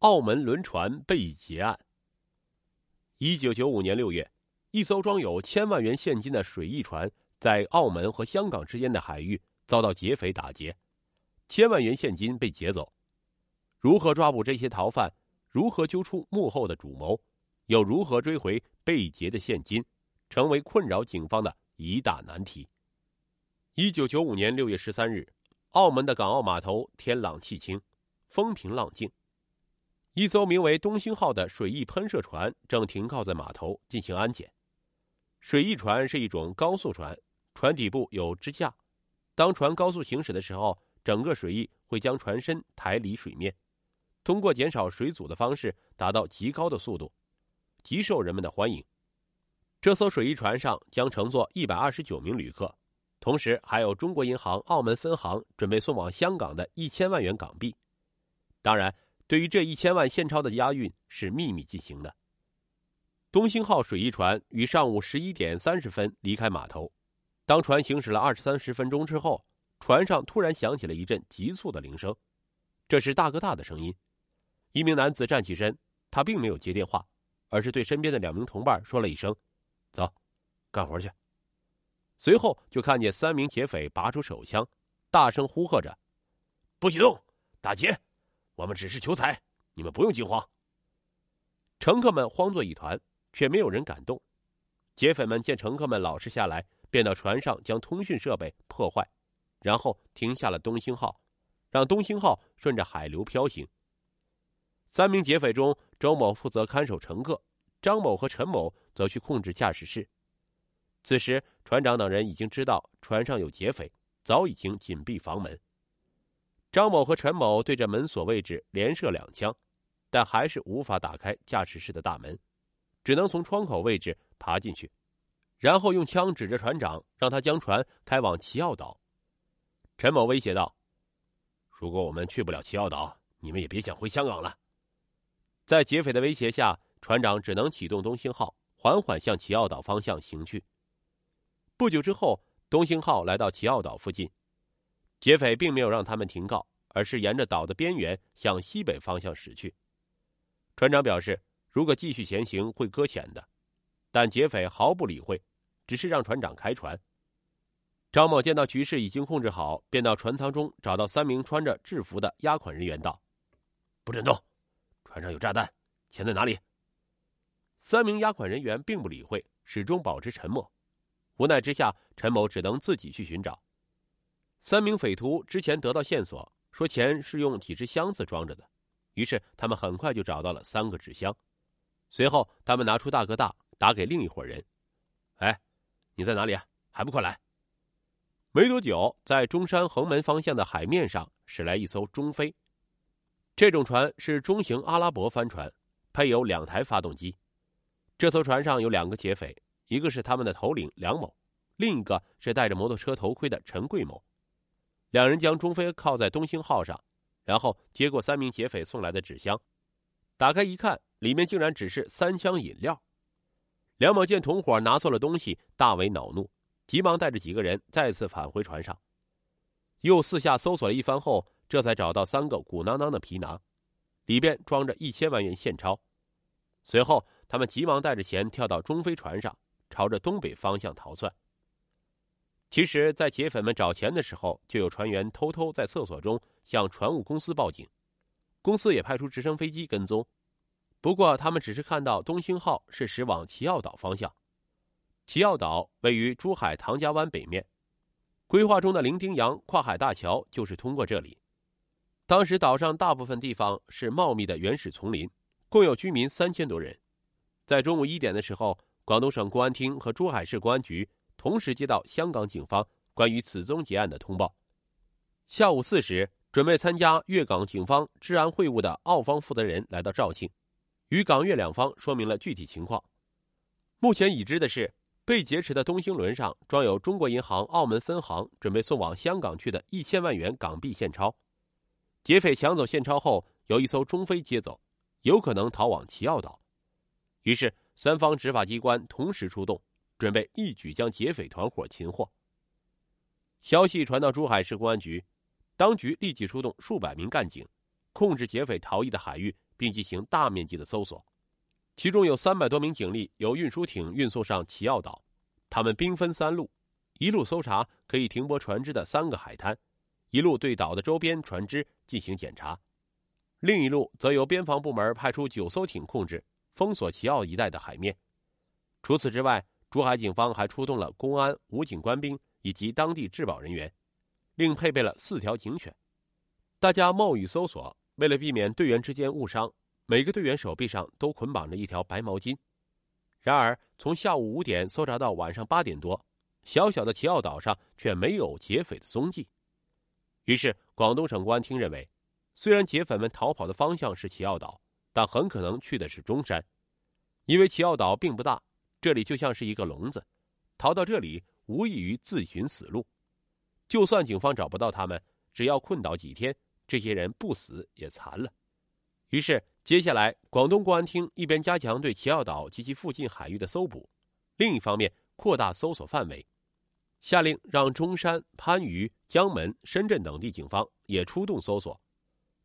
澳门轮船被劫案。一九九五年六月，一艘装有千万元现金的水翼船在澳门和香港之间的海域遭到劫匪打劫，千万元现金被劫走。如何抓捕这些逃犯？如何揪出幕后的主谋？又如何追回被劫的现金？成为困扰警方的一大难题。一九九五年六月十三日，澳门的港澳码头天朗气清，风平浪静。一艘名为“东兴号”的水翼喷射船正停靠在码头进行安检。水翼船是一种高速船，船底部有支架，当船高速行驶的时候，整个水翼会将船身抬离水面，通过减少水阻的方式达到极高的速度，极受人们的欢迎。这艘水翼船上将乘坐一百二十九名旅客，同时还有中国银行澳门分行准备送往香港的一千万元港币。当然，对于这一千万现钞的押运是秘密进行的。东兴号水翼船于上午十一点三十分离开码头，当船行驶了二十三十分钟之后，船上突然响起了一阵急促的铃声，这是大哥大的声音。一名男子站起身，他并没有接电话，而是对身边的两名同伴说了一声。走，干活去。随后就看见三名劫匪拔出手枪，大声呼喝着：“不许动，打劫！我们只是求财，你们不用惊慌。”乘客们慌作一团，却没有人敢动。劫匪们见乘客们老实下来，便到船上将通讯设备破坏，然后停下了东兴号，让东兴号顺着海流飘行。三名劫匪中，周某负责看守乘客。张某和陈某则去控制驾驶室。此时，船长等人已经知道船上有劫匪，早已经紧闭房门。张某和陈某对着门锁位置连射两枪，但还是无法打开驾驶室的大门，只能从窗口位置爬进去，然后用枪指着船长，让他将船开往奇奥岛。陈某威胁道：“如果我们去不了奇奥岛，你们也别想回香港了。”在劫匪的威胁下。船长只能启动东兴号，缓缓向奇奥岛方向行去。不久之后，东兴号来到奇奥岛附近，劫匪并没有让他们停靠，而是沿着岛的边缘向西北方向驶去。船长表示，如果继续前行会搁浅的，但劫匪毫不理会，只是让船长开船。张某见到局势已经控制好，便到船舱中找到三名穿着制服的押款人员，道：“不准动，船上有炸弹，钱在哪里？”三名押款人员并不理会，始终保持沉默。无奈之下，陈某只能自己去寻找。三名匪徒之前得到线索，说钱是用几只箱子装着的，于是他们很快就找到了三个纸箱。随后，他们拿出大哥大，打给另一伙人：“哎，你在哪里？还不快来！”没多久，在中山横门方向的海面上驶来一艘中飞，这种船是中型阿拉伯帆船，配有两台发动机。这艘船上有两个劫匪，一个是他们的头领梁某，另一个是戴着摩托车头盔的陈贵某。两人将中飞靠在东兴号上，然后接过三名劫匪送来的纸箱，打开一看，里面竟然只是三箱饮料。梁某见同伙拿错了东西，大为恼怒，急忙带着几个人再次返回船上，又四下搜索了一番后，这才找到三个鼓囊囊的皮囊，里边装着一千万元现钞。随后，他们急忙带着钱跳到中飞船上，朝着东北方向逃窜。其实，在劫匪们找钱的时候，就有船员偷偷在厕所中向船务公司报警，公司也派出直升飞机跟踪。不过，他们只是看到东兴号是驶往奇奥岛方向。奇奥岛位于珠海唐家湾北面，规划中的伶仃洋跨海大桥就是通过这里。当时岛上大部分地方是茂密的原始丛林。共有居民三千多人，在中午一点的时候，广东省公安厅和珠海市公安局同时接到香港警方关于此宗劫案的通报。下午四时，准备参加粤港警方治安会晤的澳方负责人来到肇庆，与港粤两方说明了具体情况。目前已知的是，被劫持的东兴轮上装有中国银行澳门分行准备送往香港去的一千万元港币现钞，劫匪抢走现钞后，由一艘中飞接走。有可能逃往奇澳岛，于是三方执法机关同时出动，准备一举将劫匪团伙擒获。消息传到珠海市公安局，当局立即出动数百名干警，控制劫匪逃逸的海域，并进行大面积的搜索。其中有三百多名警力由运输艇运送上奇奥岛，他们兵分三路，一路搜查可以停泊船只的三个海滩，一路对岛的周边船只进行检查，另一路则由边防部门派出九艘艇控制，封锁奇奥一带的海面。除此之外，珠海警方还出动了公安、武警官兵以及当地治保人员，另配备了四条警犬。大家冒雨搜索，为了避免队员之间误伤，每个队员手臂上都捆绑着一条白毛巾。然而，从下午五点搜查到晚上八点多，小小的奇奥岛上却没有劫匪的踪迹。于是，广东省公安厅认为，虽然劫匪们逃跑的方向是奇奥岛，但很可能去的是中山，因为奇奥岛并不大。这里就像是一个笼子，逃到这里无异于自寻死路。就算警方找不到他们，只要困倒几天，这些人不死也残了。于是，接下来广东公安厅一边加强对奇奥岛及其附近海域的搜捕，另一方面扩大搜索范围，下令让中山、番禺、江门、深圳等地警方也出动搜索，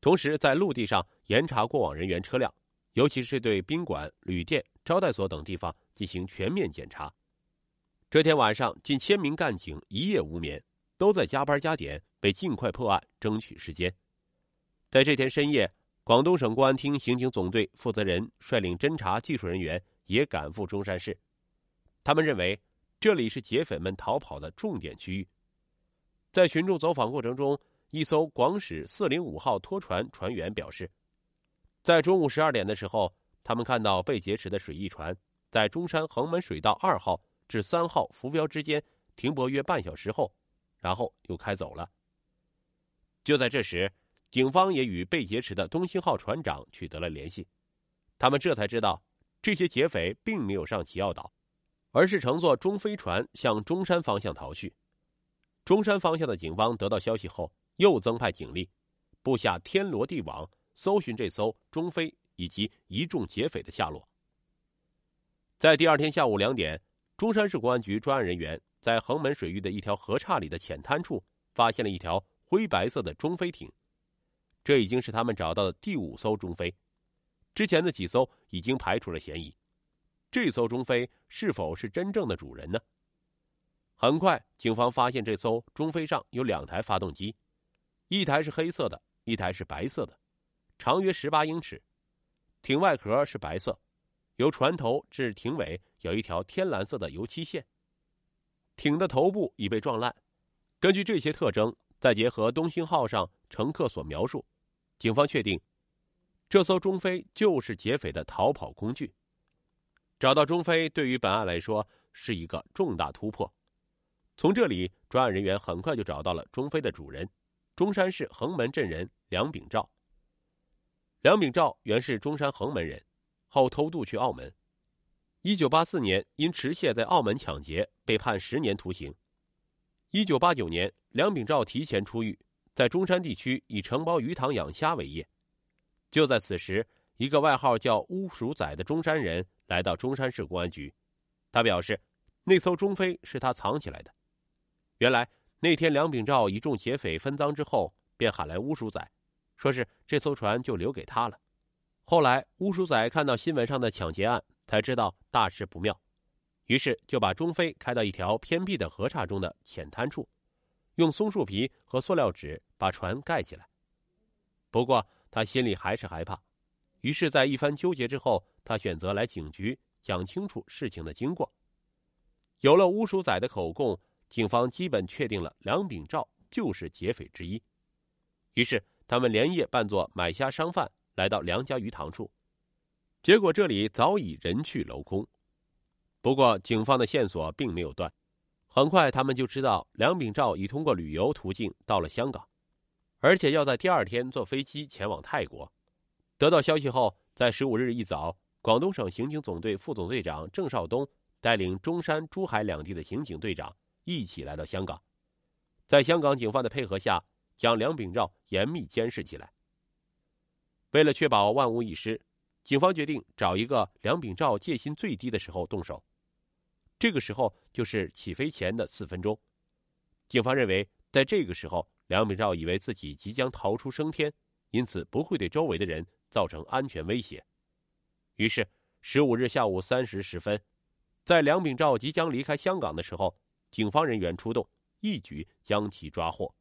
同时在陆地上严查过往人员车辆，尤其是对宾馆、旅店。招待所等地方进行全面检查。这天晚上，近千名干警一夜无眠，都在加班加点，为尽快破案争取时间。在这天深夜，广东省公安厅刑警总队负责人率领侦查技术人员也赶赴中山市。他们认为，这里是劫匪们逃跑的重点区域。在群众走访过程中，一艘广驶四零五号拖船船员表示，在中午十二点的时候。他们看到被劫持的水翼船在中山横门水道二号至三号浮标之间停泊约半小时后，然后又开走了。就在这时，警方也与被劫持的东兴号船长取得了联系，他们这才知道这些劫匪并没有上奇奥岛，而是乘坐中飞船向中山方向逃去。中山方向的警方得到消息后，又增派警力，布下天罗地网，搜寻这艘中飞。以及一众劫匪的下落。在第二天下午两点，中山市公安局专案人员在横门水域的一条河岔里的浅滩处发现了一条灰白色的中飞艇，这已经是他们找到的第五艘中飞，之前的几艘已经排除了嫌疑。这艘中飞是否是真正的主人呢？很快，警方发现这艘中飞上有两台发动机，一台是黑色的，一台是白色的，长约十八英尺。艇外壳是白色，由船头至艇尾有一条天蓝色的油漆线。艇的头部已被撞烂。根据这些特征，再结合东兴号上乘客所描述，警方确定，这艘中飞就是劫匪的逃跑工具。找到中飞对于本案来说是一个重大突破。从这里，专案人员很快就找到了中飞的主人——中山市横门镇人梁炳照。梁炳照原是中山横门人，后偷渡去澳门。一九八四年因持械在澳门抢劫被判十年徒刑。一九八九年，梁炳照提前出狱，在中山地区以承包鱼塘养虾为业。就在此时，一个外号叫“乌鼠仔”的中山人来到中山市公安局，他表示，那艘中飞是他藏起来的。原来那天梁炳照一众劫匪分赃之后，便喊来乌鼠仔。说是这艘船就留给他了。后来乌鼠仔看到新闻上的抢劫案，才知道大事不妙，于是就把中飞开到一条偏僻的河岔中的浅滩处，用松树皮和塑料纸把船盖起来。不过他心里还是害怕，于是，在一番纠结之后，他选择来警局讲清楚事情的经过。有了乌鼠仔的口供，警方基本确定了梁炳照就是劫匪之一，于是。他们连夜扮作买虾商贩来到梁家鱼塘处，结果这里早已人去楼空。不过，警方的线索并没有断，很快他们就知道梁炳照已通过旅游途径到了香港，而且要在第二天坐飞机前往泰国。得到消息后，在十五日一早，广东省刑警总队副总队长郑少东带领中山、珠海两地的刑警队长一起来到香港，在香港警方的配合下。将梁炳照严密监视起来。为了确保万无一失，警方决定找一个梁炳照戒心最低的时候动手。这个时候就是起飞前的四分钟。警方认为，在这个时候，梁炳照以为自己即将逃出升天，因此不会对周围的人造成安全威胁。于是，十五日下午三时十分，在梁秉照即将离开香港的时候，警方人员出动，一举将其抓获。